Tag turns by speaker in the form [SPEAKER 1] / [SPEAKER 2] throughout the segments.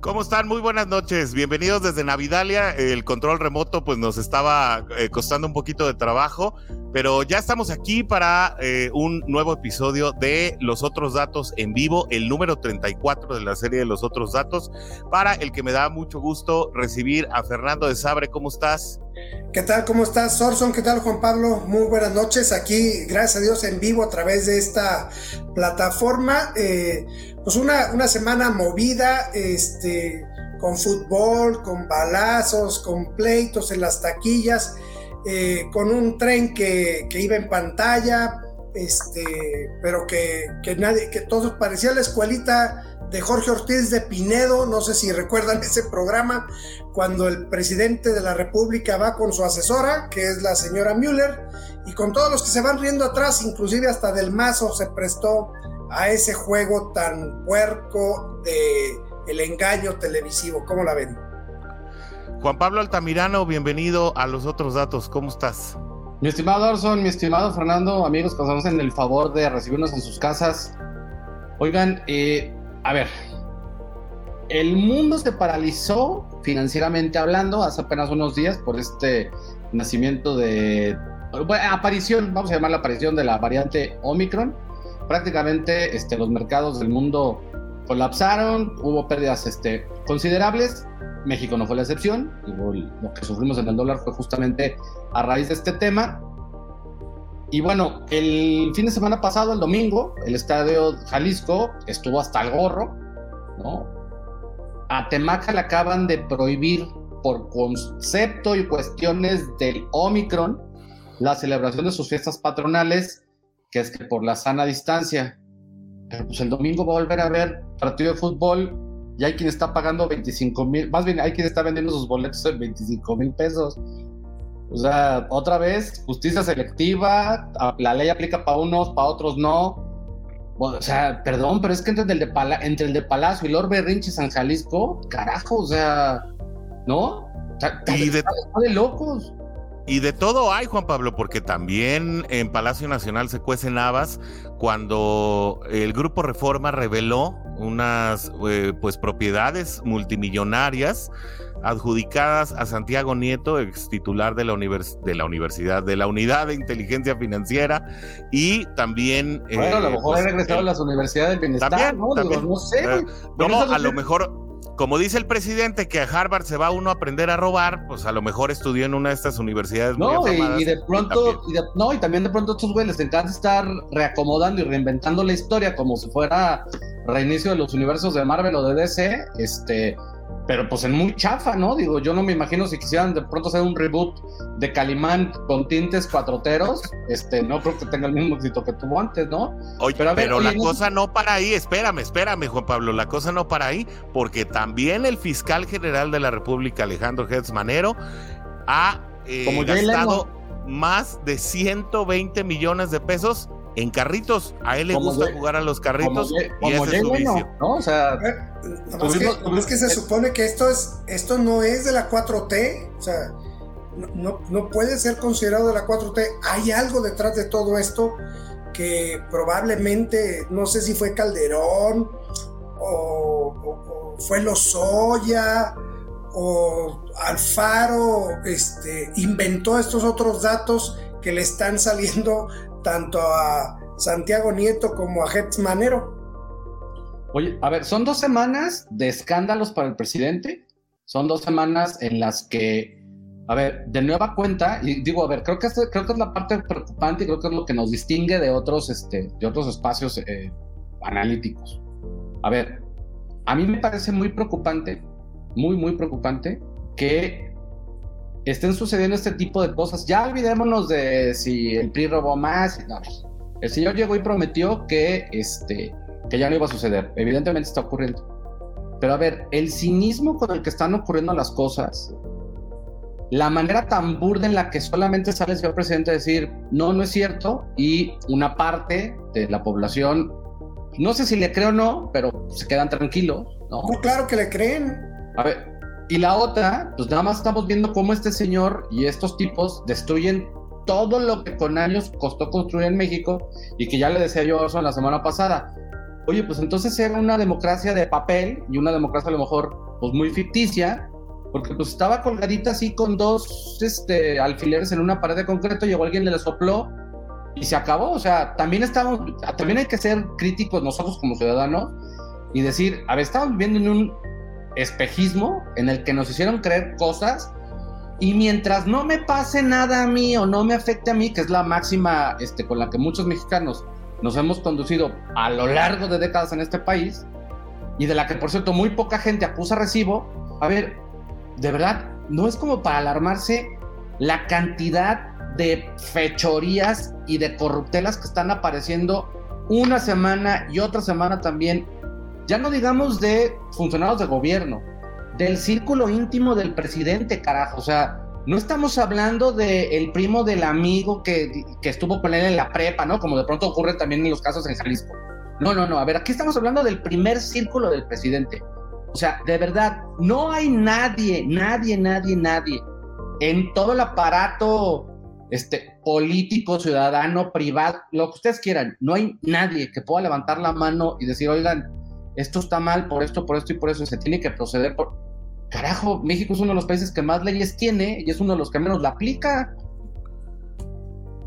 [SPEAKER 1] ¿Cómo están? Muy buenas noches. Bienvenidos desde Navidalia. El control remoto pues nos estaba eh, costando un poquito de trabajo, pero ya estamos aquí para eh, un nuevo episodio de Los otros datos en vivo, el número 34 de la serie de Los otros datos, para el que me da mucho gusto recibir a Fernando de Sabre. ¿Cómo estás?
[SPEAKER 2] ¿Qué tal? ¿Cómo estás, Sorson? ¿Qué tal, Juan Pablo? Muy buenas noches. Aquí, gracias a Dios, en vivo a través de esta plataforma. Eh, pues una, una semana movida, este, con fútbol, con balazos, con pleitos en las taquillas, eh, con un tren que, iba en pantalla, este, pero que, que nadie, que todos parecía la escuelita de Jorge Ortiz de Pinedo, no sé si recuerdan ese programa, cuando el presidente de la República va con su asesora, que es la señora Müller, y con todos los que se van riendo atrás, inclusive hasta del mazo se prestó a ese juego tan puerco de el engaño televisivo. ¿Cómo la ven?
[SPEAKER 1] Juan Pablo Altamirano, bienvenido a los otros datos. ¿Cómo estás?
[SPEAKER 3] Mi estimado Orson, mi estimado Fernando, amigos que nos hacen el favor de recibirnos en sus casas. Oigan, eh, a ver, el mundo se paralizó financieramente hablando hace apenas unos días por este nacimiento de aparición, vamos a llamar la aparición de la variante Omicron. Prácticamente este, los mercados del mundo colapsaron, hubo pérdidas este, considerables. México no fue la excepción. Lo que sufrimos en el dólar fue justamente a raíz de este tema. Y bueno, el fin de semana pasado, el domingo, el estadio Jalisco estuvo hasta el gorro, ¿no? A Temaca le acaban de prohibir por concepto y cuestiones del Omicron la celebración de sus fiestas patronales, que es que por la sana distancia. Pero pues el domingo va a volver a ver partido de fútbol y hay quien está pagando 25 mil, más bien hay quien está vendiendo sus boletos en 25 mil pesos. O sea, otra vez, justicia selectiva, la ley aplica para unos, para otros no. O sea, perdón, pero es que entre el de, entre el de Palacio y Lord Berrinche San Jalisco, carajo, o sea, ¿no?
[SPEAKER 1] y de,
[SPEAKER 3] de locos.
[SPEAKER 1] Y de todo hay, Juan Pablo, porque también en Palacio Nacional se cuecen habas cuando el Grupo Reforma reveló unas eh, pues propiedades multimillonarias adjudicadas a Santiago Nieto, ex titular de la, de la Universidad, de la Unidad de Inteligencia Financiera, y también...
[SPEAKER 3] Bueno, a lo eh, mejor pues, regresado a las universidades del bienestar,
[SPEAKER 1] también,
[SPEAKER 3] ¿no?
[SPEAKER 1] no
[SPEAKER 3] sé.
[SPEAKER 1] No, a lo mejor como dice el presidente que a Harvard se va uno a aprender a robar, pues a lo mejor estudió en una de estas universidades
[SPEAKER 3] no, muy y, y, de pronto, y, no, y también de pronto a estos güeyes les encanta estar reacomodando y reinventando la historia como si fuera reinicio de los universos de Marvel o de DC, este, pero pues en muy chafa, ¿no? Digo, yo no me imagino si quisieran de pronto hacer un reboot de Calimán con tintes cuatroteros, este, no creo que tenga el mismo éxito que tuvo antes, ¿no?
[SPEAKER 1] Oye, pero, la cosa no para ahí, espérame, espérame, Juan Pablo, la cosa no para ahí, porque también el fiscal general de la República, Alejandro Gertz Manero, ha eh, gastado más de 120 millones de pesos en carritos. A él le gusta jugar a los carritos y ese es su vicio.
[SPEAKER 2] ¿no? O sea, es que, se supone que esto es esto no es de la 4T, o sea, no, no puede ser considerado de la 4T. Hay algo detrás de todo esto que probablemente, no sé si fue Calderón o, o, o fue Lozoya o Alfaro este, inventó estos otros datos que le están saliendo tanto a Santiago Nieto como a Hetz Manero.
[SPEAKER 3] Oye, a ver, son dos semanas de escándalos para el presidente. Son dos semanas en las que, a ver, de nueva cuenta, y digo, a ver, creo que, creo que es la parte preocupante y creo que es lo que nos distingue de otros, este, de otros espacios eh, analíticos. A ver, a mí me parece muy preocupante, muy, muy preocupante, que estén sucediendo este tipo de cosas. Ya olvidémonos de si el PRI robó más. No, el señor llegó y prometió que, este, que ya no iba a suceder. Evidentemente está ocurriendo. Pero a ver, el cinismo con el que están ocurriendo las cosas, la manera tan burda en la que solamente sale el señor presidente a decir, no, no es cierto, y una parte de la población, no sé si le creo o no, pero se quedan tranquilos, ¿no?
[SPEAKER 2] claro que le creen.
[SPEAKER 3] A ver, y la otra, pues nada más estamos viendo cómo este señor y estos tipos destruyen todo lo que con años costó construir en México y que ya le decía yo eso la semana pasada. Oye, pues entonces era una democracia de papel y una democracia a lo mejor pues muy ficticia, porque pues estaba colgadita así con dos este, alfileres en una pared de concreto, llegó alguien, le sopló y se acabó. O sea, también estamos, también hay que ser críticos nosotros como ciudadanos y decir, a ver, estamos viviendo en un espejismo en el que nos hicieron creer cosas y mientras no me pase nada a mí o no me afecte a mí, que es la máxima este, con la que muchos mexicanos nos hemos conducido a lo largo de décadas en este país, y de la que por cierto muy poca gente acusa recibo, a ver, de verdad, no es como para alarmarse la cantidad de fechorías y de corruptelas que están apareciendo una semana y otra semana también, ya no digamos de funcionarios de gobierno, del círculo íntimo del presidente, carajo. O sea, no estamos hablando del el primo del amigo que, que, estuvo con él en la prepa, ¿no? Como de pronto ocurre también en los casos en Jalisco. No, no, no. A ver, aquí estamos hablando del primer círculo del presidente. O sea, de verdad, no hay nadie, nadie, nadie, nadie en todo el aparato este, político, ciudadano, privado, lo que ustedes quieran. No hay nadie que pueda levantar la mano y decir, oigan, esto está mal por esto, por esto y por eso, se tiene que proceder por carajo, México es uno de los países que más leyes tiene y es uno de los que menos la aplica.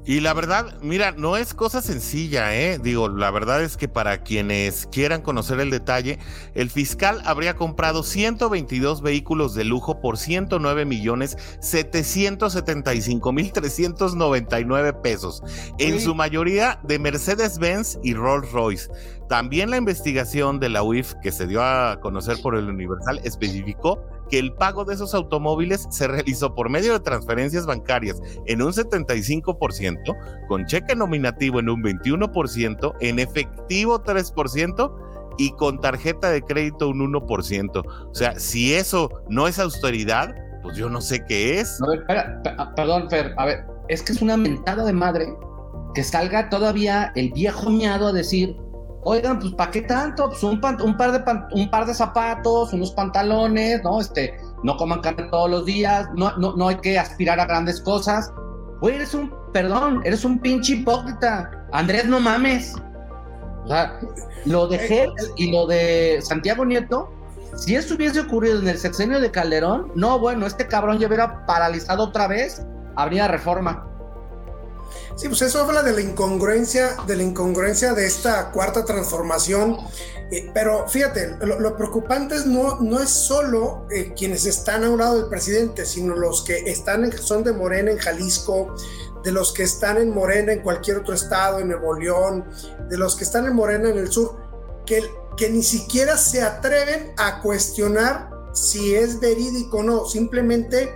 [SPEAKER 1] Y la verdad, mira, no es cosa sencilla, ¿eh? Digo, la verdad es que para quienes quieran conocer el detalle, el fiscal habría comprado 122 vehículos de lujo por 109 millones 775 mil 399 pesos, en su mayoría de Mercedes-Benz y Rolls-Royce. También la investigación de la UIF que se dio a conocer por el Universal especificó que el pago de esos automóviles se realizó por medio de transferencias bancarias en un 75%, con cheque nominativo en un 21%, en efectivo 3% y con tarjeta de crédito un 1%. O sea, si eso no es austeridad, pues yo no sé qué es.
[SPEAKER 3] Ah, perdón, Fer, a ver, es que es una mentada de madre que salga todavía el viejo miado a decir oigan, pues ¿para qué tanto? Pues un, par de un par de zapatos, unos pantalones, ¿no? Este, no coman carne todos los días, no, no, no hay que aspirar a grandes cosas. Güey, eres un, perdón, eres un pinche hipócrita. Andrés, no mames. O sea, lo de Hertz y lo de Santiago Nieto, si eso hubiese ocurrido en el sexenio de Calderón, no, bueno, este cabrón ya hubiera paralizado otra vez, habría reforma.
[SPEAKER 2] Sí, pues eso habla de la incongruencia, de la incongruencia de esta cuarta transformación. Eh, pero fíjate, lo, preocupante es no, no es solo eh, quienes están a un lado del presidente, sino los que están son de Morena en Jalisco, de los que están en Morena en cualquier otro estado, en Nuevo León, de los que están en Morena en el sur, que, que ni siquiera se atreven a cuestionar si es verídico o no. Simplemente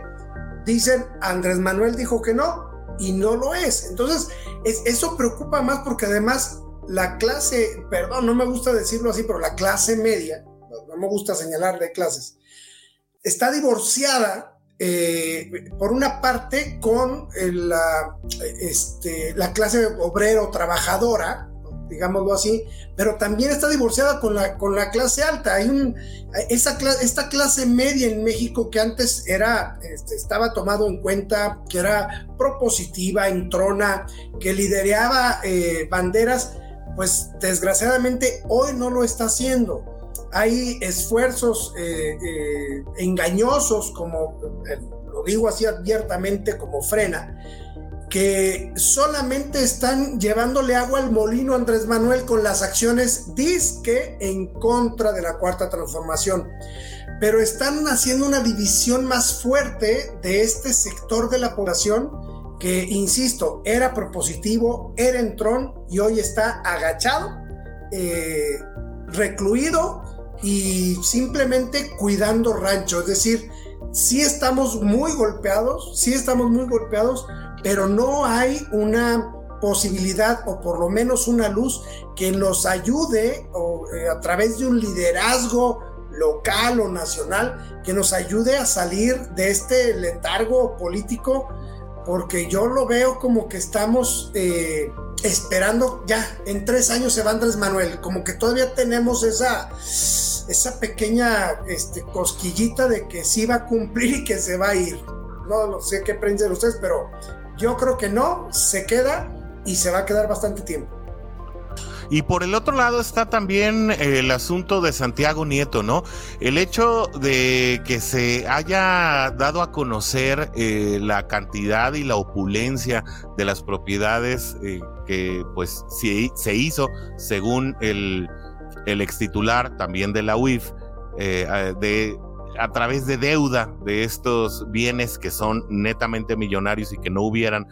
[SPEAKER 2] dicen, Andrés Manuel dijo que no, y no lo es. Entonces, eso preocupa más porque además la clase, perdón, no me gusta decirlo así, pero la clase media, no, me gusta señalar de clases, está divorciada eh, por una parte con la, este, la clase obrero trabajadora, digámoslo así, pero también está divorciada con la, con la clase alta. Hay un, esta clase media en México que antes era, este, estaba tomado en cuenta, que era propositiva, entrona, que lideraba eh, banderas, pues desgraciadamente hoy no lo está haciendo. Hay esfuerzos eh, eh, engañosos, como lo digo así abiertamente, como frena, que solamente están llevándole agua al molino Andrés Manuel con las acciones disque en contra de la cuarta transformación. Pero están haciendo una división más fuerte de este sector de la población que, insisto, era propositivo, era entrón y hoy está agachado, eh, recluido y simplemente cuidando rancho. Es decir, sí estamos muy golpeados, sí estamos muy golpeados, pero no hay una posibilidad o por lo menos una luz que nos ayude eh, a través de un liderazgo local o nacional que nos ayude a salir de este letargo político porque yo lo veo como que estamos eh, esperando ya en tres años se va Andrés Manuel como que todavía tenemos esa esa pequeña este, cosquillita de que sí va a cumplir y que se va a ir. No, no sé qué piensan ustedes pero Yo creo que no, se queda y se va a quedar bastante tiempo.
[SPEAKER 1] Y por el otro lado está también el asunto de Santiago Nieto, ¿no? El hecho de que se haya dado a conocer eh, la cantidad y la opulencia de las propiedades eh, que pues se hizo según el, el ex titular también de la UIF, eh, de a través de deuda de estos bienes que son netamente millonarios y que no hubieran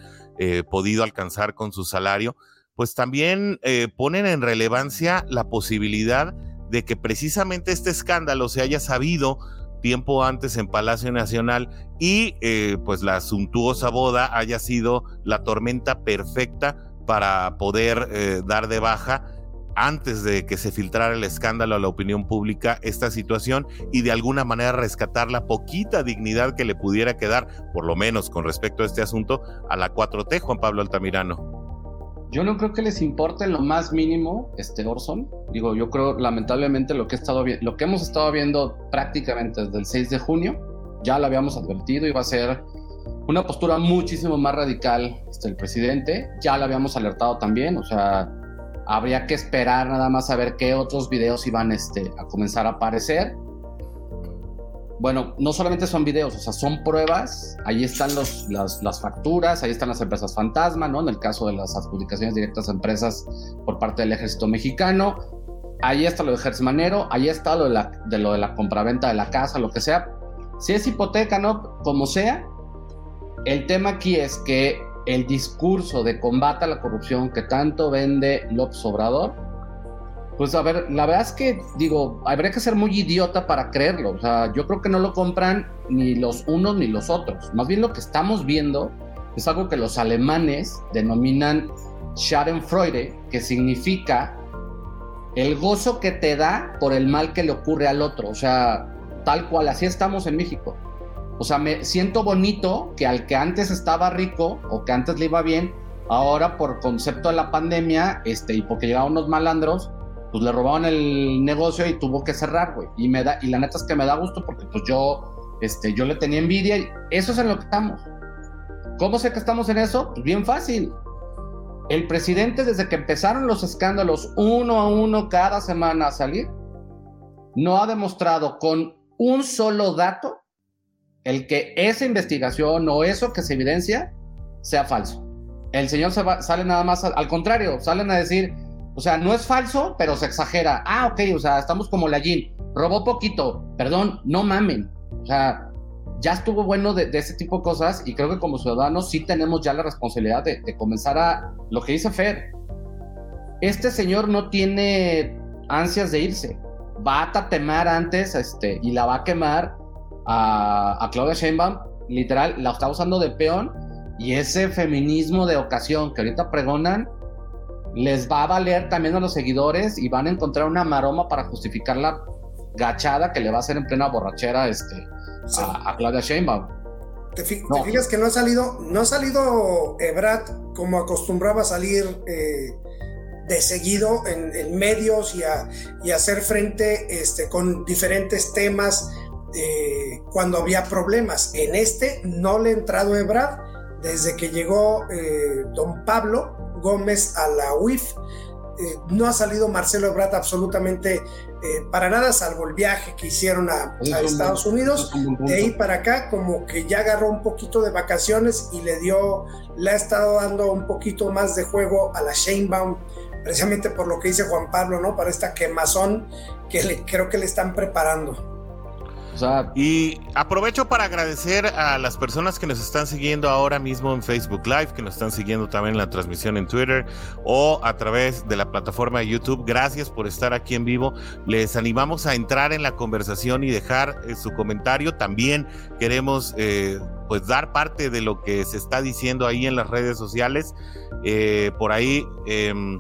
[SPEAKER 1] podido alcanzar con su salario, pues también eh, ponen en relevancia la posibilidad de que precisamente este escándalo se haya sabido tiempo antes en Palacio Nacional y eh, pues la suntuosa boda haya sido la tormenta perfecta para poder eh, dar de baja antes de que se filtrara el escándalo a la opinión pública esta situación y de alguna manera rescatar la poquita dignidad que le pudiera quedar, por lo menos con respecto a este asunto, a la 4T, Juan Pablo Altamirano.
[SPEAKER 3] Yo no creo que les importe lo más mínimo este Orson. Digo, yo creo lamentablemente lo que, lo hemos estado viendo prácticamente desde el 6 de junio, ya lo habíamos advertido, iba a ser una postura muchísimo más radical este, el presidente. Ya lo habíamos alertado también, o sea, habría que esperar nada más a ver qué otros videos iban este, a comenzar a aparecer bueno, no solamente son videos, o sea, son pruebas, ahí están los, las, facturas, ahí están las empresas fantasma, ¿no? En el caso de las adjudicaciones directas a empresas por parte del ejército mexicano, ahí está lo de Hertz Manero, ahí está lo de, la, de lo de la compraventa de la casa, lo que sea. Si es hipoteca, ¿no? Como sea, el tema aquí es que el discurso de combate a la corrupción que tanto vende López Obrador, pues a ver, la verdad es que digo, habría que ser muy idiota para creerlo. O sea, yo creo que no lo compran ni los unos ni los otros. Más bien lo que estamos viendo es algo que los alemanes denominan Schadenfreude, que significa el gozo que te da por el mal que le ocurre al otro. O sea, tal cual, así estamos en México. O sea, me siento bonito que al que antes estaba rico o que antes le iba bien, ahora por concepto de la pandemia, este, y porque llegaban unos malandros, pues le robaron el negocio y tuvo que cerrar, güey. Y me da, y la neta es que me da gusto porque pues yo, este, yo le tenía envidia y eso es en lo que estamos. ¿Cómo sé que estamos en eso? Pues bien fácil. El presidente, desde que empezaron los escándalos uno a uno cada semana a salir, no ha demostrado con un solo dato el que esa investigación o eso que se evidencia sea falso. El señor se sale nada más al contrario, salen a decir, o sea, no es falso, pero se exagera. Ah, ok, o sea, estamos como la. Robó poquito. Perdón, no mamen. O sea, ya estuvo bueno de, ese tipo de cosas y creo que como ciudadanos sí tenemos ya la responsabilidad de, comenzar a lo que dice Fer. Este señor no tiene ansias de irse. Va a tatemar antes este, y la va a quemar a, a Claudia Sheinbaum. Literal, la está usando de peón y ese feminismo de ocasión que ahorita pregonan les va a valer también a los seguidores y van a encontrar una maroma para justificar la gachada que le va a hacer en plena borrachera este, a, Claudia Sheinbaum.
[SPEAKER 2] ¿Te, fijas que no ha salido, no ha salido Ebrat como acostumbraba a salir eh, de seguido en, medios y a, hacer frente este, con diferentes temas eh, cuando había problemas. En este no le ha entrado Ebrat desde que llegó eh, don Pablo Gómez a la UIF. Eh, no ha salido Marcelo Ebrard absolutamente eh, para nada, salvo el viaje que hicieron a, Estados Unidos. De ahí para acá, como que ya agarró un poquito de vacaciones y le dio, le ha estado dando un poquito más de juego a la Sheinbaum, precisamente por lo que dice Juan Pablo, ¿no? Para esta quemazón que le, creo que le están preparando
[SPEAKER 1] y aprovecho para agradecer a las personas que nos están siguiendo ahora mismo en Facebook Live, que nos están siguiendo también en la transmisión en Twitter o a través de la plataforma de YouTube. Gracias por estar aquí en vivo. Les animamos a entrar en la conversación y dejar eh, su comentario. También queremos eh, pues dar parte de lo que se está diciendo ahí en las redes sociales. Eh, por ahí, em,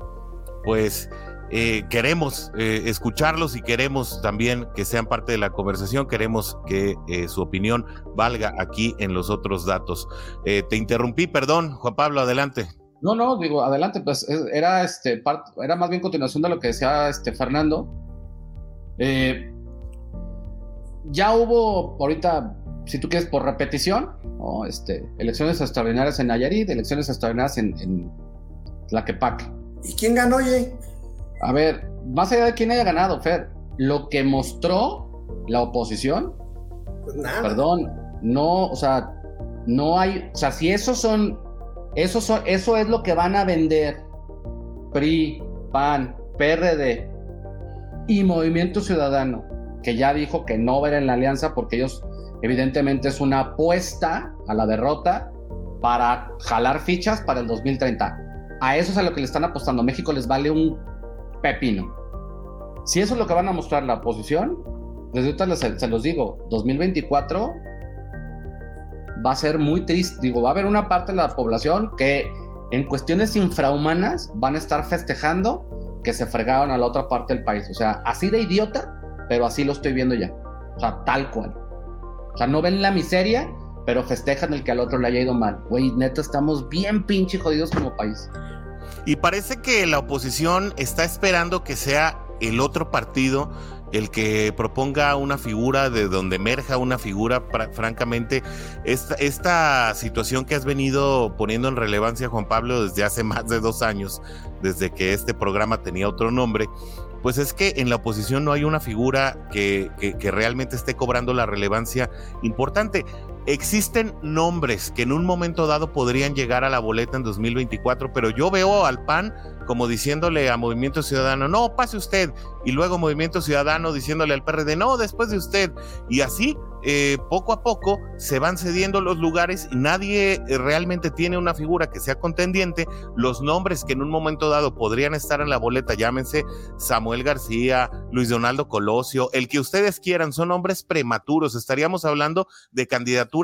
[SPEAKER 1] pues eh, queremos eh, escucharlos y queremos también que sean parte de la conversación, queremos que eh, su opinión valga aquí en los otros datos. te interrumpí, perdón, Juan Pablo, adelante.
[SPEAKER 3] No, no, digo, adelante, pues era, este, era más bien continuación de lo que decía este, Fernando. ya hubo ahorita si tú quieres, por repetición, este, elecciones extraordinarias en Nayarit, elecciones extraordinarias en, en Tlaquepaque.
[SPEAKER 2] ¿Y quién ganó, Jay?
[SPEAKER 3] A ver, más allá de quién haya ganado, Fer, lo que mostró la oposición,
[SPEAKER 2] Pues nada.
[SPEAKER 3] perdón, no, o sea, no hay, o sea, si esos son, eso, son, eso es lo que van a vender PRI, PAN, PRD y Movimiento Ciudadano, que ya dijo que no ver en la alianza porque ellos evidentemente es una apuesta a la derrota para jalar fichas para el 2030. A eso es a lo que le están apostando. México les vale un pepino. Si eso es lo que van a mostrar la oposición, desde ahorita les- se, los digo, 2024 va a ser muy triste. Digo, va a haber una parte de la población que en cuestiones infrahumanas van a estar festejando que se fregaron a la otra parte del país. O sea, así de idiota, pero así lo estoy viendo ya. O sea, tal cual. O sea, no ven la miseria, pero festejan el que al otro le haya ido mal. Güey, neta, estamos bien pinche jodidos como país.
[SPEAKER 1] Y parece que la oposición está esperando que sea el otro partido el que proponga una figura de donde emerja una figura, francamente, esta, esta situación que has venido poniendo en relevancia, Juan Pablo, desde hace más de dos años, desde que este programa tenía otro nombre, pues es que en la oposición no hay una figura que, que- que realmente esté cobrando la relevancia importante. Existen nombres que en un momento dado podrían llegar a la boleta en 2024, pero yo veo al PAN como diciéndole a Movimiento Ciudadano, no, pase usted, y luego Movimiento Ciudadano diciéndole al PRD, no, después de usted, y así eh, poco a poco se van cediendo los lugares y nadie eh, realmente tiene una figura que sea contendiente. Los nombres que en un momento dado podrían estar en la boleta, llámense Samuel García, Luis Donaldo Colosio, el que ustedes quieran, son nombres prematuros. Estaríamos hablando de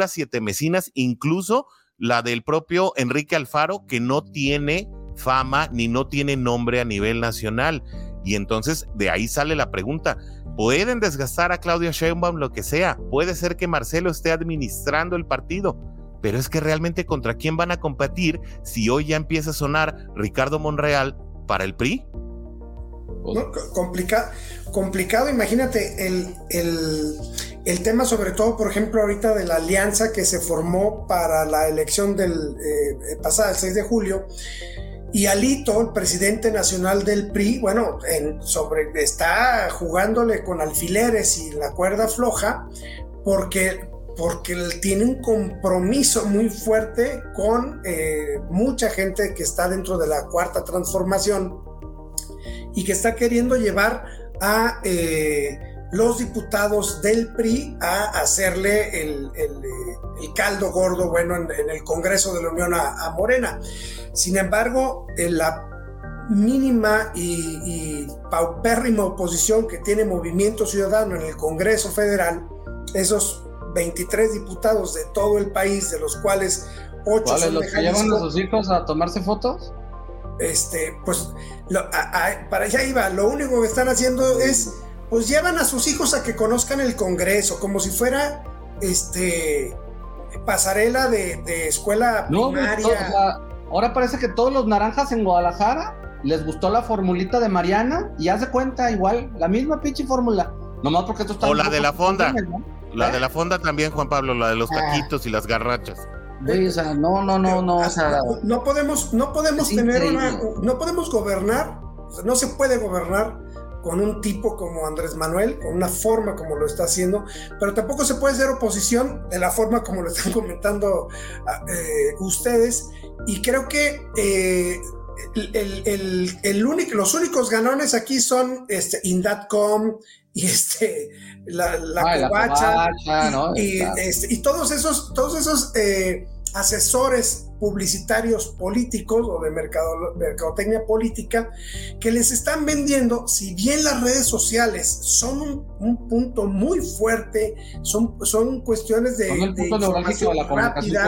[SPEAKER 1] siete mesinas, incluso la del propio Enrique Alfaro, que no tiene fama ni no tiene nombre a nivel nacional. Y entonces de ahí sale la pregunta. Pueden desgastar a Claudia Sheinbaum lo que sea. Puede ser que Marcelo esté administrando el partido. Pero es que realmente contra quién van a competir si hoy ya empieza a sonar Ricardo Monreal para el PRI.
[SPEAKER 2] Complicado, imagínate el, el, el tema sobre todo, por ejemplo, ahorita de la alianza que se formó para la elección del eh, pasada, el 6 de julio, y Alito, el presidente nacional del PRI, bueno, en- sobre, está jugándole con alfileres y la cuerda floja, porque, porque tiene un compromiso muy fuerte con eh, mucha gente que está dentro de la cuarta transformación y que está queriendo llevar a eh, los diputados del PRI a hacerle el, el, eh, el caldo gordo, bueno, en, en, el Congreso de la Unión a, a Morena. Sin embargo, en la mínima y, y, paupérrima oposición que tiene Movimiento Ciudadano en el Congreso Federal, esos 23 diputados de todo el país, de los cuales 8
[SPEAKER 3] ¿Cuáles
[SPEAKER 2] son
[SPEAKER 3] los
[SPEAKER 2] de
[SPEAKER 3] que llevan a sus hijos a tomarse fotos?
[SPEAKER 2] Este, pues lo, a, a, para allá iba, lo único que están haciendo es, pues llevan a sus hijos a que conozcan el Congreso, como si fuera, este, pasarela de, de escuela
[SPEAKER 3] No,
[SPEAKER 2] primaria.
[SPEAKER 3] to- o sea, ahora parece que todos los naranjas en Guadalajara les gustó la formulita de Mariana y haz de cuenta igual, la misma pinche fórmula. Nomás porque esto está
[SPEAKER 1] O la de la fonda.
[SPEAKER 3] ¿no?
[SPEAKER 1] La
[SPEAKER 3] ¿Eh?
[SPEAKER 1] de la fonda también, Juan Pablo, la de los
[SPEAKER 3] Ah.
[SPEAKER 1] taquitos y las garrachas.
[SPEAKER 3] Güey, o sea, no, no, no, no, o sea,
[SPEAKER 2] no, no podemos, no podemos tener una, no podemos gobernar, o sea, no se puede gobernar con un tipo como Andrés Manuel, con una forma como lo está haciendo, pero tampoco se puede ser oposición de la forma como lo están comentando ah, eh, ustedes. Y creo que eh, el- el- el único, los únicos ganones aquí son este, Indatcom y este, la, la
[SPEAKER 3] ay, ¿no?
[SPEAKER 2] y, este, y todos esos, todos esos eh, asesores publicitarios políticos o de mercado, mercadotecnia política que les están vendiendo, si bien las redes sociales son un, un punto muy fuerte, son, son cuestiones de,
[SPEAKER 3] son
[SPEAKER 2] de
[SPEAKER 3] la
[SPEAKER 2] rápida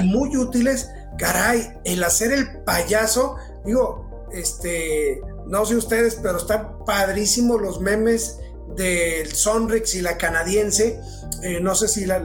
[SPEAKER 2] y muy útiles, caray, el hacer el payaso, digo, este, no sé ustedes, pero están padrísimos los memes del Sonrix y la canadiense. Eh, no sé si la-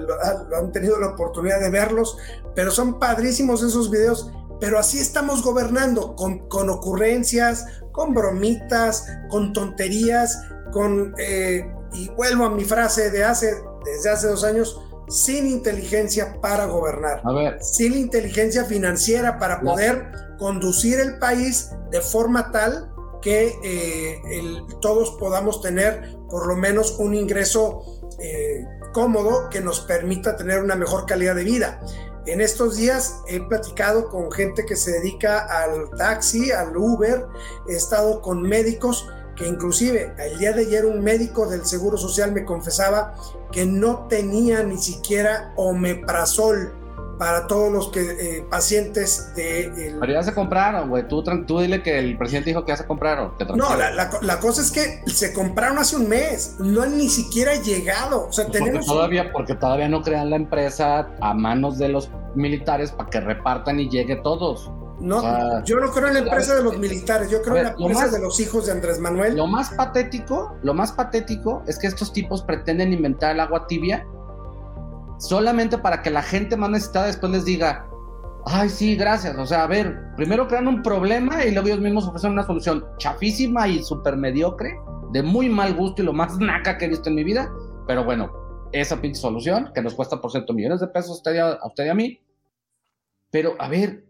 [SPEAKER 2] han tenido la oportunidad de verlos, pero son padrísimos esos videos. Pero así estamos gobernando, con, con ocurrencias, con bromitas, con tonterías, con, eh, y vuelvo a mi frase de hace, desde hace dos años, sin inteligencia para gobernar,
[SPEAKER 3] A ver,
[SPEAKER 2] sin inteligencia financiera para
[SPEAKER 3] No.
[SPEAKER 2] poder conducir el país de forma tal que eh, el- todos podamos tener por lo menos un ingreso eh, cómodo que nos permita tener una mejor calidad de vida. En estos días he platicado con gente que se dedica al taxi, al Uber, he estado con médicos que inclusive el día de ayer un médico del Seguro Social me confesaba que no tenía ni siquiera omeprazol para todos los que, eh, pacientes de... el-
[SPEAKER 3] pero ya se compraron, güey. Tú, tú dile que el presidente dijo que ya se compraron.
[SPEAKER 2] No, la, la la cosa es que se compraron hace un mes, no han ni siquiera llegado. O sea, tenemos...
[SPEAKER 3] todavía, porque todavía no crean la empresa a manos de los militares para que repartan y llegue todos.
[SPEAKER 2] No, yo no creo en la empresa de los militares, yo creo en la empresa
[SPEAKER 3] más-
[SPEAKER 2] de los hijos de Andrés Manuel.
[SPEAKER 3] Lo más patético, lo más patético es que estos tipos pretenden inventar el agua tibia solamente para que la gente más necesitada después les diga, ay, sí, gracias. O sea, a ver, primero crean un problema y luego ellos mismos ofrecen una solución chafísima y súper mediocre, de muy mal gusto y lo más naca que he visto en mi vida. Pero bueno, esa pinche solución, que nos cuesta por cierto millones de pesos a usted y a, a usted y a mí. Pero, a ver,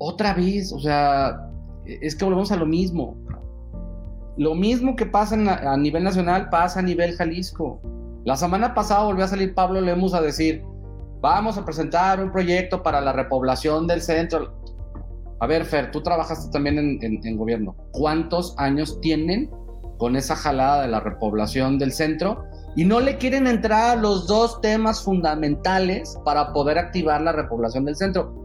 [SPEAKER 3] otra vez, o sea, es que volvemos a lo mismo. Lo mismo que pasa a nivel nacional pasa a nivel Jalisco. La semana pasada volvió a salir Pablo Lemus a decir, vamos a presentar un proyecto para la repoblación del centro. A ver, Fer, tú trabajaste también en, en- en gobierno. ¿Cuántos años tienen con esa jalada de la repoblación del centro? Y no le quieren entrar los dos temas fundamentales para poder activar la repoblación del centro.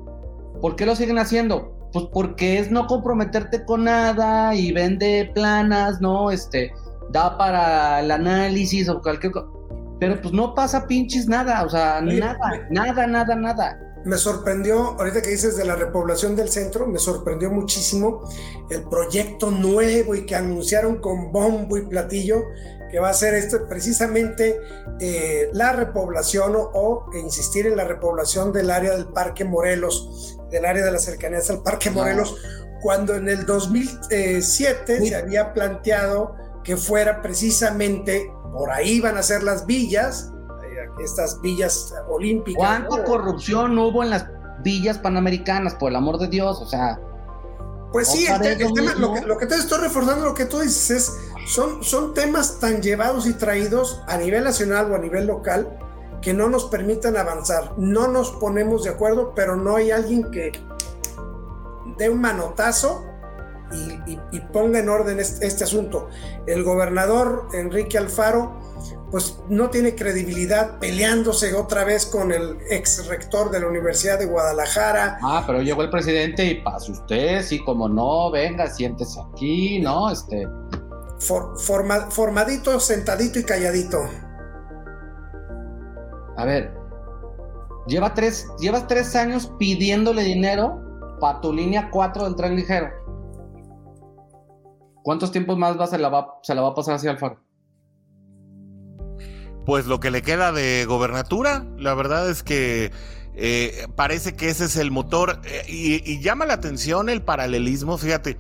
[SPEAKER 3] ¿Por qué lo siguen haciendo? Pues porque es no comprometerte con nada y vende planas, ¿no? Este, da para el análisis o cualquier cosa. Pero pues no pasa pinches nada, o sea,
[SPEAKER 2] Oye,
[SPEAKER 3] nada, nada, nada, nada.
[SPEAKER 2] Me sorprendió, ahorita que dices de la repoblación del centro, me sorprendió muchísimo el proyecto nuevo y que anunciaron con bombo y platillo que va a ser esto precisamente eh, la repoblación o, o insistir en la repoblación del área del Parque Morelos, del área de las cercanías al Parque
[SPEAKER 3] No.
[SPEAKER 2] Morelos, cuando en el 2007
[SPEAKER 3] Uy.
[SPEAKER 2] se había planteado que fuera precisamente por ahí van a ser las villas, eh, estas villas olímpicas.
[SPEAKER 3] ¿Cuánta
[SPEAKER 2] ¿no?
[SPEAKER 3] corrupción hubo en las villas panamericanas, por el amor de Dios? O sea,
[SPEAKER 2] Pues sí, el, tema, lo, que, lo que te estoy reforzando, lo que tú dices es, son, son temas tan llevados y traídos a nivel nacional o a nivel local que no nos permitan avanzar. No nos ponemos de acuerdo, pero no hay alguien que dé un manotazo y, ponga en orden este, este asunto. El gobernador Enrique Alfaro, pues no tiene credibilidad peleándose otra vez con el ex rector de la Universidad de Guadalajara.
[SPEAKER 3] ah, pero llegó el presidente y pase usted, sí, como no, venga, siéntese aquí, ¿no? Este,
[SPEAKER 2] For- forma- formadito, sentadito y calladito.
[SPEAKER 3] a ver, lleva tres, llevas tres años pidiéndole dinero para tu línea 4 del tren ligero. ¿Cuántos tiempos más va, se, la va, se la va a pasar hacia Alfaro?
[SPEAKER 1] Pues lo que le queda de gobernatura, la verdad es que eh, parece que ese es el motor eh, y, y llama la atención el paralelismo, fíjate.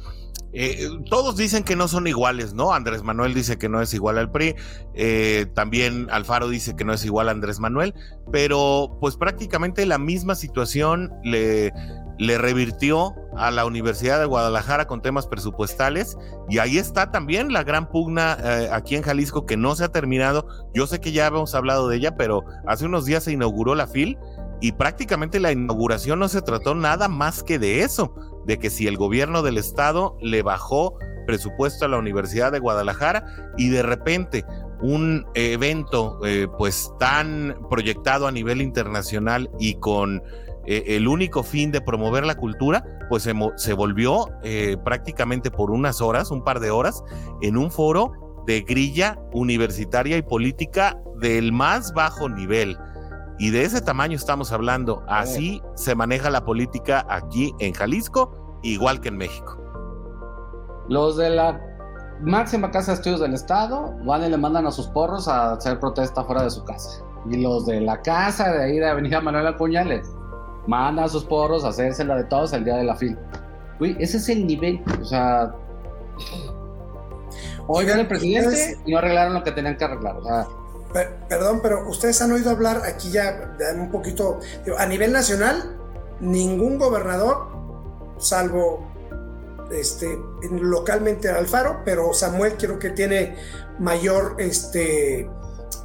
[SPEAKER 1] Eh, todos dicen que no son iguales, ¿no? Andrés Manuel dice que no es igual al PRI, eh, también Alfaro dice que no es igual a Andrés Manuel, pero pues prácticamente la misma situación le, revirtió a la Universidad de Guadalajara con temas presupuestales y ahí está también la gran pugna eh, aquí en Jalisco que no se ha terminado. Yo sé que ya hemos hablado de ella, pero hace unos días se inauguró la FIL y prácticamente la inauguración no se trató nada más que de eso, de que si el gobierno del estado le bajó presupuesto a la Universidad de Guadalajara y de repente un evento eh, pues tan proyectado a nivel internacional y con eh, el único fin de promover la cultura, pues se, se volvió eh, prácticamente por unas horas, un par de horas, en un foro de grilla universitaria y política del más bajo nivel. Y de ese tamaño estamos hablando. Así se maneja la política aquí en Jalisco, igual que en México.
[SPEAKER 3] Los de la máxima casa de estudios del estado van y le mandan a sus porros a hacer protesta fuera de su casa. Y los de la casa de ahí de Avenida Manuel Acuña les mandan a sus porros a hacerse la de todos el día de la fila. Güey, ese es el nivel. O sea, hoy viene el presidente y no arreglaron lo que tenían que arreglar. O sea,
[SPEAKER 2] perdón, pero ustedes han oído hablar aquí ya un poquito, a nivel nacional, ningún gobernador, salvo este, localmente Alfaro, pero Samuel creo que tiene mayor este,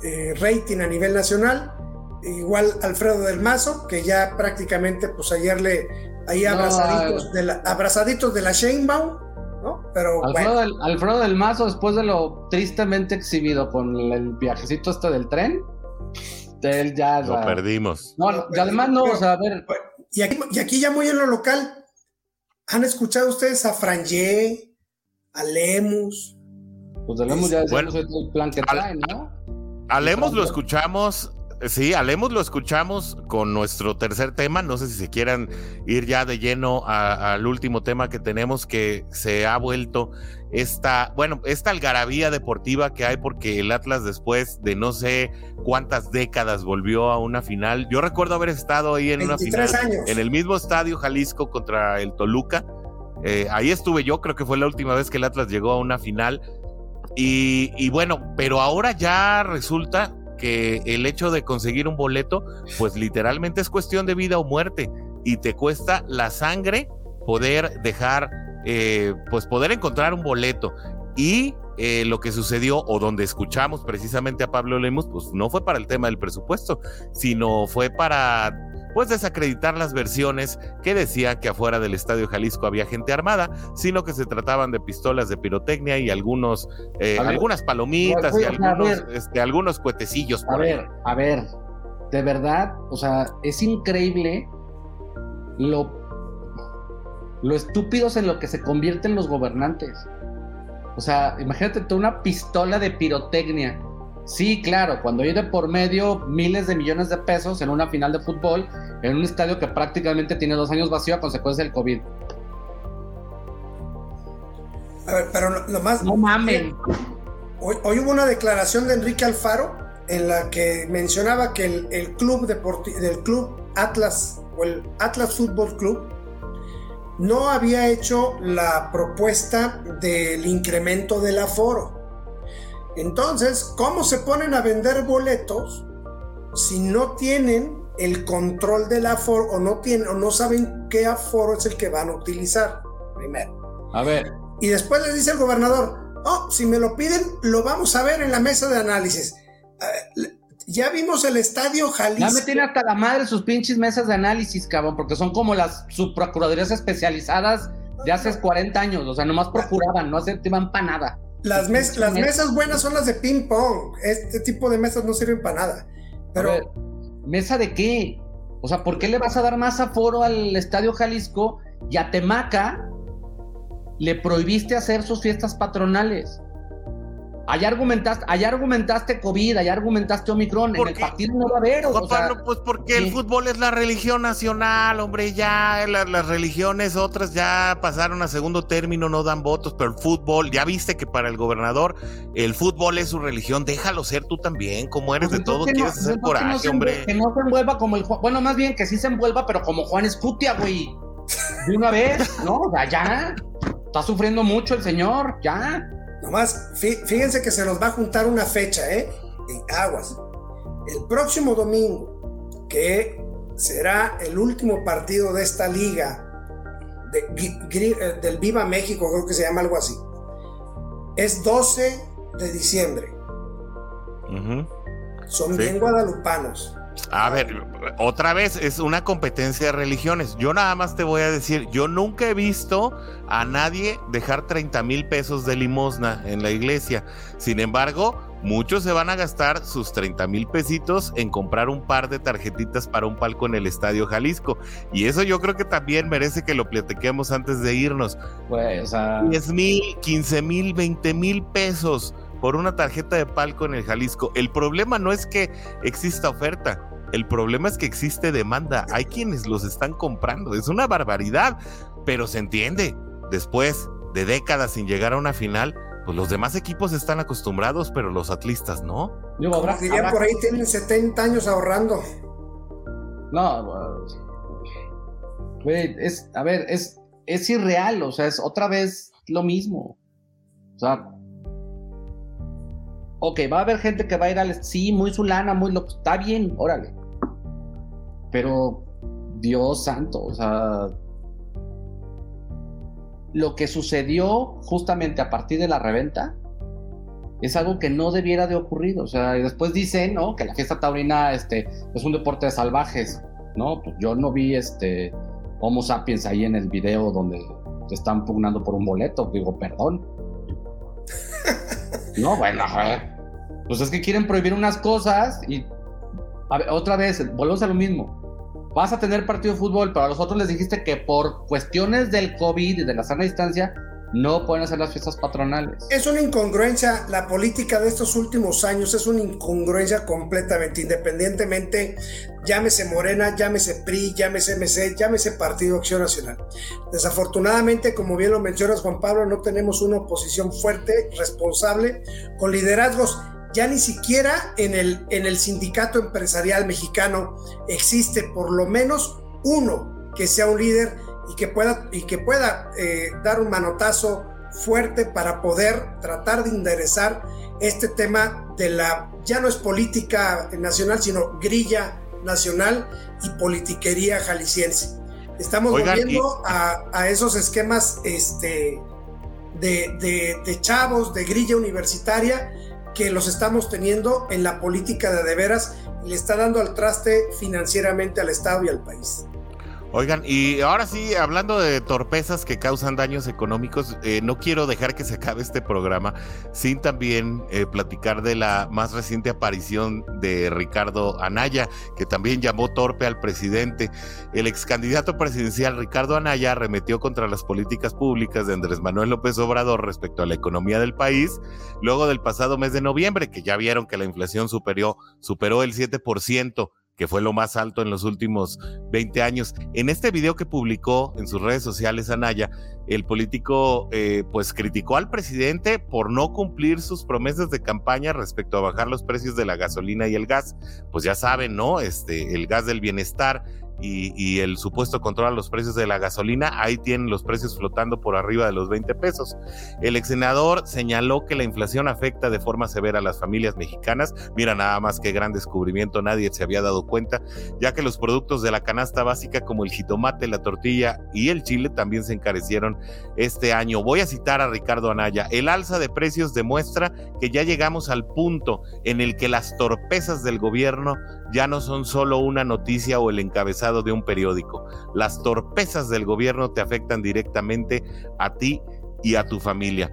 [SPEAKER 2] eh, rating a nivel nacional. Igual Alfredo del Mazo, que ya prácticamente, pues ayer le, ahí abrazaditos, de la, abrazaditos de la. Pero
[SPEAKER 3] Alfredo, del, Mazo, después de lo tristemente exhibido con el viajecito este del tren, él ya...
[SPEAKER 1] Lo perdimos.
[SPEAKER 3] No, y además no, o sea, a ver...
[SPEAKER 2] Y aquí, y aquí ya muy en lo local, ¿han escuchado ustedes a Frangé, a Lemus?
[SPEAKER 3] Pues de Lemus ya decimos el plan que trae, ¿no?
[SPEAKER 1] A Lemus lo escuchamos Sí, Alemos lo escuchamos con nuestro tercer tema. No sé si se quieran ir ya de lleno al último tema que tenemos, que se ha vuelto esta, bueno, esta algarabía deportiva que hay porque el Atlas después de no sé cuántas décadas volvió a una final. Yo recuerdo haber estado ahí en una final, en el mismo estadio Jalisco contra el Toluca. Eh, ahí estuve yo, creo que fue la última vez que el Atlas llegó a una final. Y, y bueno, pero ahora ya resulta que el hecho de conseguir un boleto, pues literalmente es cuestión de vida o muerte y te cuesta la sangre poder dejar, eh, pues poder encontrar un boleto. Y eh, lo que sucedió o donde escuchamos precisamente a Pablo Lemos, pues no fue para el tema del presupuesto, sino fue para pues desacreditar las versiones que decían que afuera del Estadio Jalisco había gente armada, sino que se trataban de pistolas de pirotecnia y algunos, eh, algunas palomitas y algunos, este, algunos cuetecillos.
[SPEAKER 3] a ver, a ver, de verdad, o sea, es increíble lo, lo estúpidos en lo que se convierten los gobernantes. O sea, imagínate tú una pistola de pirotecnia Sí, claro, cuando hay de por medio miles de millones de pesos en una final de fútbol, en un estadio que prácticamente tiene dos años vacío a consecuencia del COVID.
[SPEAKER 2] A ver, pero lo, más...
[SPEAKER 3] No mamen.
[SPEAKER 2] Hoy, hubo una declaración de Enrique Alfaro en la que mencionaba que el, club del club Atlas o el Atlas Fútbol Club no había hecho la propuesta del incremento del aforo. Entonces, ¿cómo se ponen a vender boletos si no tienen el control del aforo o no tienen o no saben qué aforo es el que van a utilizar? Primero.
[SPEAKER 3] A ver.
[SPEAKER 2] Y después les dice el gobernador, oh, si me lo piden, lo vamos a ver en la mesa de análisis. ya vimos el estadio Jalisco.
[SPEAKER 3] Ya me tiene hasta la madre sus pinches mesas de análisis, cabrón, porque son como las subprocuradurías especializadas de hace 40 años. O sea, nomás procuraban, no aceptaban para nada.
[SPEAKER 2] Las, las mesas buenas son las de ping pong. Este tipo de mesas no sirven para nada. Pero.
[SPEAKER 3] ¿Mesa de qué? O sea, ¿por qué le vas a dar más aforo al Estadio Jalisco y a Temaca le prohibiste hacer sus fiestas patronales? Allá argumentaste, allá argumentaste COVID, allá argumentaste Omicron, en el partido no va a haber.
[SPEAKER 1] O Pablo, pues porque el fútbol es la religión nacional, hombre, ya las religiones otras ya pasaron a segundo término, no dan votos, pero el fútbol, ya viste que para el gobernador el fútbol es su religión, déjalo ser tú también, como eres pues de todo, quieres hacer coraje, hombre.
[SPEAKER 3] Que no se envuelva como el bueno, más bien que sí se envuelva, pero como Juan Escutia, güey. De una vez, ¿no? O sea, ya. Está sufriendo mucho el señor, ya.
[SPEAKER 2] Nomás, fíjense que se nos va a juntar una fecha, ¿eh? aguas. El próximo domingo, que será el último partido de esta liga, eh, del Viva México, creo que se llama algo así, es 12 de diciembre. Son bien guadalupanos.
[SPEAKER 1] A ver, otra vez es una competencia de religiones. Yo nada más te voy a decir, yo nunca he visto a nadie dejar 30 mil pesos de limosna en la iglesia. Sin embargo, muchos se van a gastar sus 30 mil pesitos en comprar un par de tarjetitas para un palco en el Estadio Jalisco. Y eso yo creo que también merece que lo platiquemos antes de irnos.
[SPEAKER 3] Pues, o sea...
[SPEAKER 1] 10 mil, 15 mil, 20 mil pesos por una tarjeta de palco en el Jalisco. El problema no es que exista oferta, el problema es que existe demanda. Hay quienes los están comprando. Es una barbaridad, pero se entiende. Después de décadas sin llegar a una final, pues los demás equipos están acostumbrados, pero los atlistas no.
[SPEAKER 2] Yo, habrá, por ahí tienen 70 años ahorrando.
[SPEAKER 3] No, es, a ver, es, es irreal, o sea, es otra vez lo mismo. O sea, ok, va a haber gente que va a ir al... Sí, muy sulana, muy loco. Está bien, órale. Pero, Dios santo, o sea... Lo que sucedió justamente a partir de la reventa es algo que no debiera de ocurrir. O sea, y después dicen, ¿no? Que la fiesta taurina este, es un deporte de salvajes. No, pues yo no vi este Homo sapiens ahí en el video donde te están pugnando por un boleto. Digo, perdón. No, bueno, pues es que quieren prohibir unas cosas y otra vez, volvemos a lo mismo. Vas a tener partido de fútbol, pero a los otros les dijiste que por cuestiones del COVID y de la sana distancia no pueden hacer las fiestas patronales.
[SPEAKER 2] Es una incongruencia, la política de estos últimos años es una incongruencia completamente, independientemente, llámese Morena, llámese PRI, llámese MC, llámese Partido Acción Nacional. Desafortunadamente, como bien lo mencionas Juan Pablo, no tenemos una oposición fuerte, responsable, con liderazgos. Ya ni siquiera en el, en el sindicato empresarial mexicano existe por lo menos uno que sea un líder y que pueda, y que pueda eh, dar un manotazo fuerte para poder tratar de enderezar este tema de la, ya no es política nacional, sino grilla nacional y politiquería jalisciense. Estamos volviendo a, esos esquemas este, de, de, chavos, de grilla universitaria, que los estamos teniendo en la política de de veras y le está dando al traste financieramente al Estado y al país.
[SPEAKER 1] Oigan, y ahora sí, hablando de torpezas que causan daños económicos, eh, no quiero dejar que se acabe este programa sin también eh, platicar de la más reciente aparición de Ricardo Anaya, que también llamó torpe al presidente. El ex candidato presidencial Ricardo Anaya arremetió contra las políticas públicas de Andrés Manuel López Obrador respecto a la economía del país, luego del pasado mes de noviembre, que ya vieron que la inflación superó, superó el 7% que fue lo más alto en los últimos 20 años. En este video que publicó en sus redes sociales Anaya, el político eh, pues criticó al presidente por no cumplir sus promesas de campaña respecto a bajar los precios de la gasolina y el gas. Pues ya saben, ¿no? Este, el gas del bienestar y, el supuesto control a los precios de la gasolina, ahí tienen los precios flotando por arriba de los 20 pesos. El ex senador señaló que la inflación afecta de forma severa a las familias mexicanas. Mira nada más qué gran descubrimiento, nadie se había dado cuenta, ya que los productos de la canasta básica como el jitomate, la tortilla y el chile también se encarecieron este año. Voy a citar a Ricardo Anaya, el alza de precios demuestra que ya llegamos al punto en el que las torpezas del gobierno ya no son solo una noticia o el encabezado de un periódico. Las torpezas del gobierno te afectan directamente a ti y a tu familia.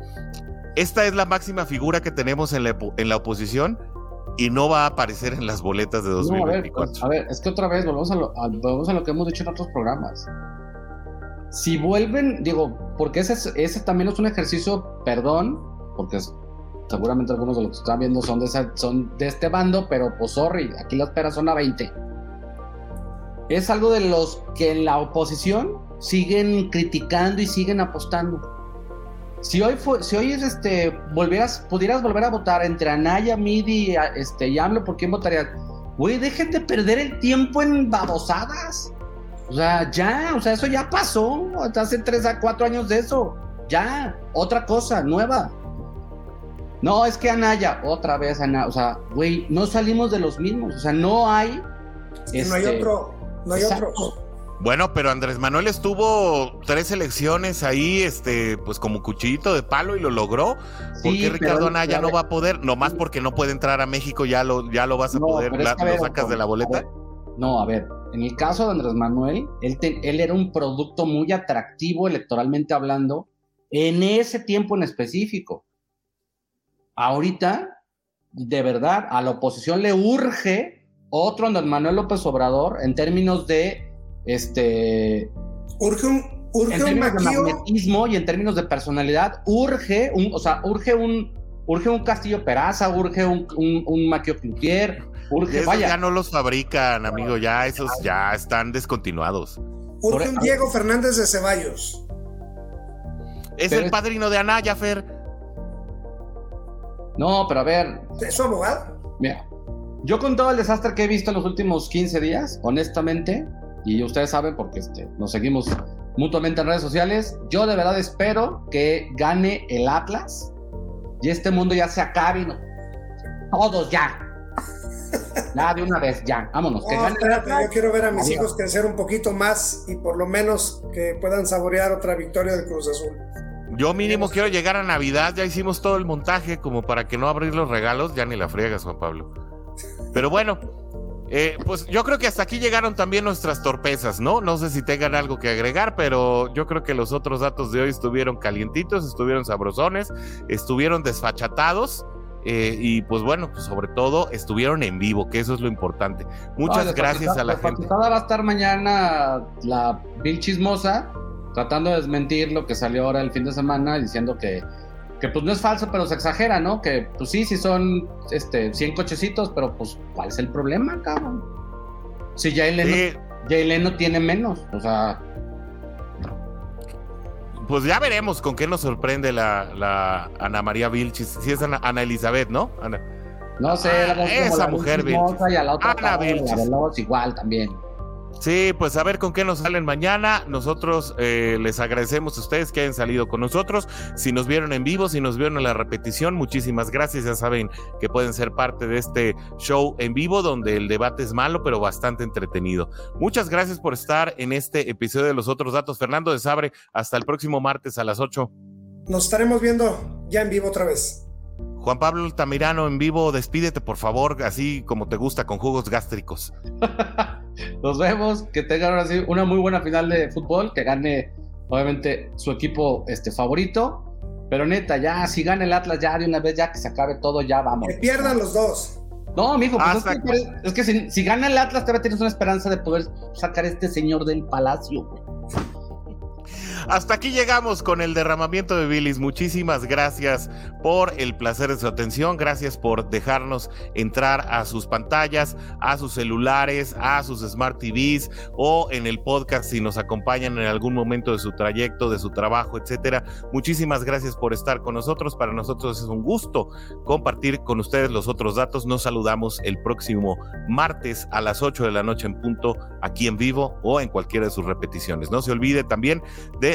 [SPEAKER 1] Esta es la máxima figura que tenemos en la, en la oposición y no va a aparecer en las boletas de 2024.
[SPEAKER 3] Pues, a, ver, es que otra vez volvemos a, lo, a lo que hemos dicho en otros programas. Si vuelven, digo, porque ese, ese también es un ejercicio, perdón, porque es seguramente algunos de los que están viendo son de, son de este bando, pero pues sorry, aquí las peras son a 20. Es algo de los que en la oposición siguen criticando y siguen apostando. Si hoy, fue, si hoy es este, volvieras, pudieras volver a votar entre Anaya, Midi este, y AMLO, ¿por quién votarías? Güey, déjate perder el tiempo en babosadas. O sea, ya, o sea, eso ya pasó. Hace 3 a 4 años de eso. Ya, otra cosa, nueva. No, es que Anaya, otra vez Anaya, o sea, güey, no salimos de los mismos, o sea, no hay.
[SPEAKER 2] no hay este, otro, no hay otro.
[SPEAKER 1] Bueno, pero Andrés Manuel estuvo tres elecciones ahí, este, pues como cuchillito de palo y lo logró. ¿Por qué Ricardo Anaya no va a poder? Nomás porque no puede entrar a México, ya lo, ya lo vas a poder, lo sacas de la boleta.
[SPEAKER 3] no, a ver, en el caso de Andrés Manuel, él, él era un producto muy atractivo electoralmente hablando en ese tiempo en específico ahorita, de verdad, a la oposición le urge otro Andrés Manuel López Obrador en términos de este.
[SPEAKER 2] Urge un, urge
[SPEAKER 3] en términos de magnetismo y en términos de personalidad, urge un, o sea, urge un, urge un Castillo Peraza, urge un, un, un Maquio Cloutier, urge, vaya.
[SPEAKER 1] ya no los fabrican, amigo, ya esos ya están descontinuados.
[SPEAKER 2] Urge un Diego Fernández de Ceballos.
[SPEAKER 1] Es el padrino de Anaya, Fer.
[SPEAKER 3] No, pero a ver.
[SPEAKER 2] ¿Es su abogado?
[SPEAKER 3] Mira, yo con todo el desastre que he visto en los últimos 15 días, honestamente, y ustedes saben porque este, nos seguimos mutuamente en redes sociales, yo de verdad espero que gane el Atlas y este mundo ya se acabe. ¿no? todos ya. Ya, de una vez, ya, vámonos.
[SPEAKER 2] que yo quiero ver a mis hijos crecer un poquito más y por lo menos que puedan saborear otra victoria del Cruz Azul.
[SPEAKER 1] Yo mínimo quiero llegar a Navidad, ya hicimos todo el montaje como para que no abrir los regalos, ya ni la friegas, Juan Pablo. Pero bueno, eh, pues yo creo que hasta aquí llegaron también nuestras torpezas, ¿no? No sé si tengan algo que agregar, pero yo creo que los otros datos de hoy estuvieron calientitos, estuvieron sabrosones, estuvieron desfachatados. Eh, y pues bueno, pues sobre todo estuvieron en vivo, que eso es lo importante. Muchas gracias a la gente.
[SPEAKER 3] va a estar mañana la Bill Chismosa tratando de desmentir lo que salió ahora el fin de semana diciendo que, que pues no es falso, pero se exagera, ¿no? Que pues sí, sí son este, 100 cochecitos, pero pues ¿cuál es el problema, cabrón? Si Jalen, no, no tiene menos, o sea
[SPEAKER 1] pues ya veremos con qué nos sorprende la, Ana María Vilchis. Si es Ana, Elizabeth, ¿no?
[SPEAKER 3] no sé,
[SPEAKER 1] ah, esa mujer Vilchis.
[SPEAKER 3] Ana Vilchis. igual también.
[SPEAKER 1] Sí, pues a ver con qué nos salen mañana. Nosotros eh, les agradecemos a ustedes que hayan salido con nosotros. Si nos vieron en vivo, si nos vieron en la repetición, muchísimas gracias. Ya saben que pueden ser parte de este show en vivo donde el debate es malo, pero bastante entretenido. Muchas gracias por estar en este episodio de Los Otros Datos. Fernando de Sabre, hasta el próximo martes a las 8.
[SPEAKER 2] Nos estaremos viendo ya en vivo otra vez.
[SPEAKER 1] Juan Pablo Altamirano en vivo, despídete por favor, así como te gusta, con jugos gástricos.
[SPEAKER 3] Nos vemos, que tengan ahora sí una muy buena final de fútbol, que gane obviamente su equipo este, favorito. Pero neta, ya, si gana el Atlas, ya de una vez, ya que se acabe todo, ya vamos.
[SPEAKER 2] Que pierdan los dos.
[SPEAKER 3] No, amigo, pues es que, si, si, gana el Atlas, todavía tienes una esperanza de poder sacar a este señor del palacio, güey.
[SPEAKER 1] Hasta aquí llegamos con el derramamiento de bilis. Muchísimas gracias por el placer de su atención. Gracias por dejarnos entrar a sus pantallas, a sus celulares, a sus smart TVs o en el podcast si nos acompañan en algún momento de su trayecto, de su trabajo, etcétera. Muchísimas gracias por estar con nosotros. Para nosotros es un gusto compartir con ustedes los otros datos. Nos saludamos el próximo martes a las 8 de la noche en punto aquí en vivo o en cualquiera de sus repeticiones. No se olvide también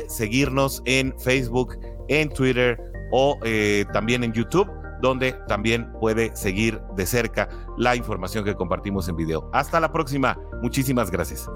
[SPEAKER 1] seguirnos en Facebook, en Twitter o eh, también en YouTube, donde también puede seguir de cerca la información que compartimos en video. Hasta la próxima. Muchísimas gracias.